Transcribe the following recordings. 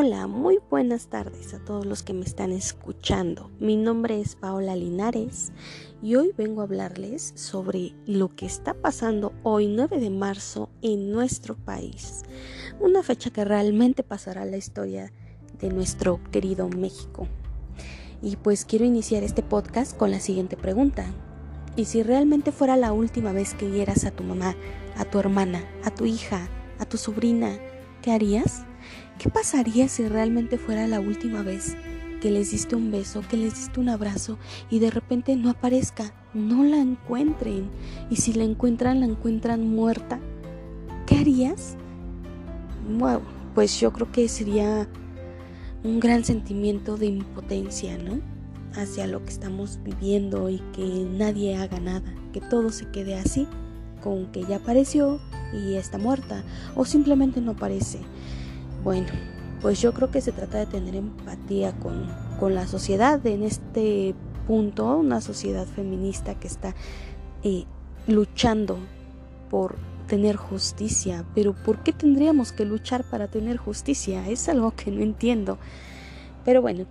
Hola, muy buenas tardes a todos los que me están escuchando. Mi nombre es Paola Linares y hoy vengo a hablarles sobre lo que está pasando hoy 9 de marzo en nuestro país. Una fecha que realmente pasará la historia de nuestro querido México. Y pues quiero iniciar este podcast con la siguiente pregunta. ¿Y si realmente fuera la última vez que vieras a tu mamá, a tu hermana, a tu hija, a tu sobrina, qué harías? ¿Qué pasaría si realmente fuera la última vez que les diste un beso, que les diste un abrazo y de repente no aparezca, no la encuentren? Y si la encuentran, la encuentran muerta, ¿qué harías? Bueno, pues yo creo que sería un gran sentimiento de impotencia, ¿no? Hacia lo que estamos viviendo y que nadie haga nada, que todo se quede así, con que ya apareció y está muerta, o simplemente no aparece. Bueno, pues yo creo que se trata de tener empatía con, con la sociedad en este punto, una sociedad feminista que está eh, luchando por tener justicia. Pero ¿por qué tendríamos que luchar para tener justicia? Es algo que no entiendo. Pero bueno,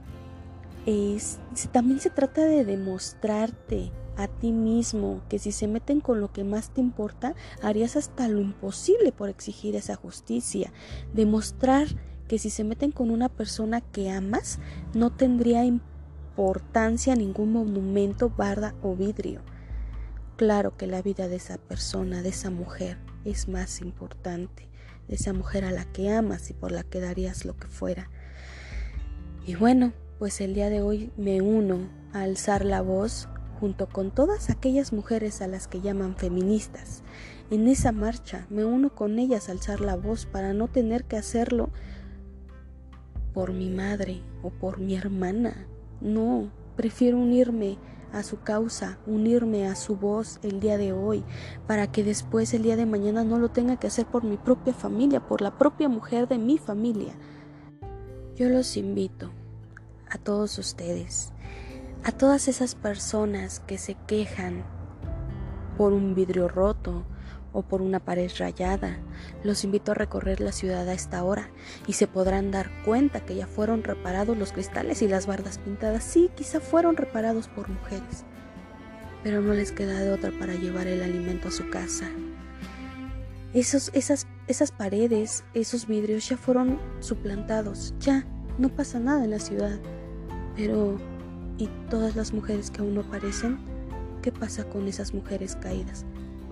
es, también se trata de demostrarte a ti mismo que si se meten con lo que más te importa, harías hasta lo imposible por exigir esa justicia. Demostrar que si se meten con una persona que amas, no tendría importancia ningún monumento, barda o vidrio. Claro que la vida de esa persona, de esa mujer, es más importante, de esa mujer a la que amas y por la que darías lo que fuera. Y bueno, pues el día de hoy me uno a alzar la voz junto con todas aquellas mujeres a las que llaman feministas. En esa marcha me uno con ellas a alzar la voz para no tener que hacerlo por mi madre o por mi hermana. No, prefiero unirme a su causa, unirme a su voz el día de hoy, para que después el día de mañana no lo tenga que hacer por mi propia familia, por la propia mujer de mi familia. Yo los invito a todos ustedes a todas esas personas que se quejan por un vidrio roto o por una pared rayada, los invito a recorrer la ciudad a esta hora y se podrán dar cuenta que ya fueron reparados los cristales y las bardas pintadas. Sí, quizá fueron reparados por mujeres, pero no les queda de otra para llevar el alimento a su casa. Esos, esas, esas paredes, esos vidrios ya fueron suplantados, ya, no pasa nada en la ciudad, pero y todas las mujeres que aún no aparecen, ¿qué pasa con esas mujeres caídas?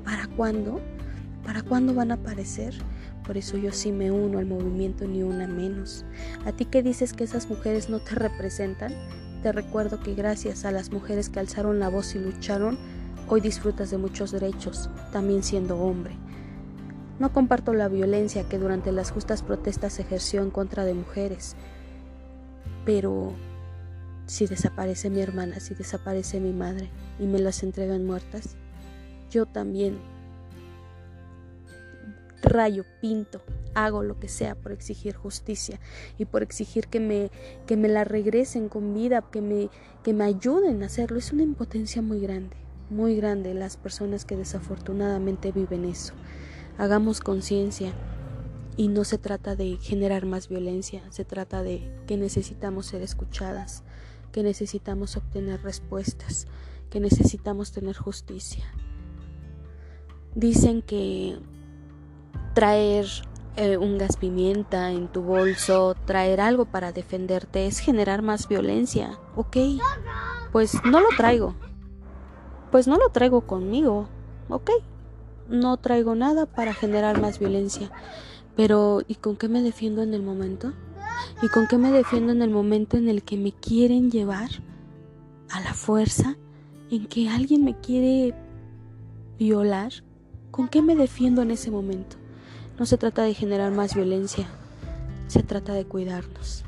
¿Para cuándo? ¿Para cuándo van a aparecer? Por eso yo sí me uno al movimiento ni una menos. A ti que dices que esas mujeres no te representan, te recuerdo que gracias a las mujeres que alzaron la voz y lucharon, hoy disfrutas de muchos derechos, también siendo hombre. No comparto la violencia que durante las justas protestas ejerció en contra de mujeres, pero si desaparece mi hermana, si desaparece mi madre y me las entregan muertas, yo también rayo, pinto, hago lo que sea por exigir justicia y por exigir que me, que me la regresen con vida, que me, que me ayuden a hacerlo. Es una impotencia muy grande, muy grande las personas que desafortunadamente viven eso. Hagamos conciencia y no se trata de generar más violencia, se trata de que necesitamos ser escuchadas, que necesitamos obtener respuestas, que necesitamos tener justicia. Dicen que traer eh, un gas pimienta en tu bolso, traer algo para defenderte es generar más violencia. Ok, pues no lo traigo. Pues no lo traigo conmigo. Ok, no traigo nada para generar más violencia. Pero ¿y con qué me defiendo en el momento? ¿Y con qué me defiendo en el momento en el que me quieren llevar a la fuerza? ¿En que alguien me quiere violar? ¿Con qué me defiendo en ese momento? No se trata de generar más violencia, se trata de cuidarnos.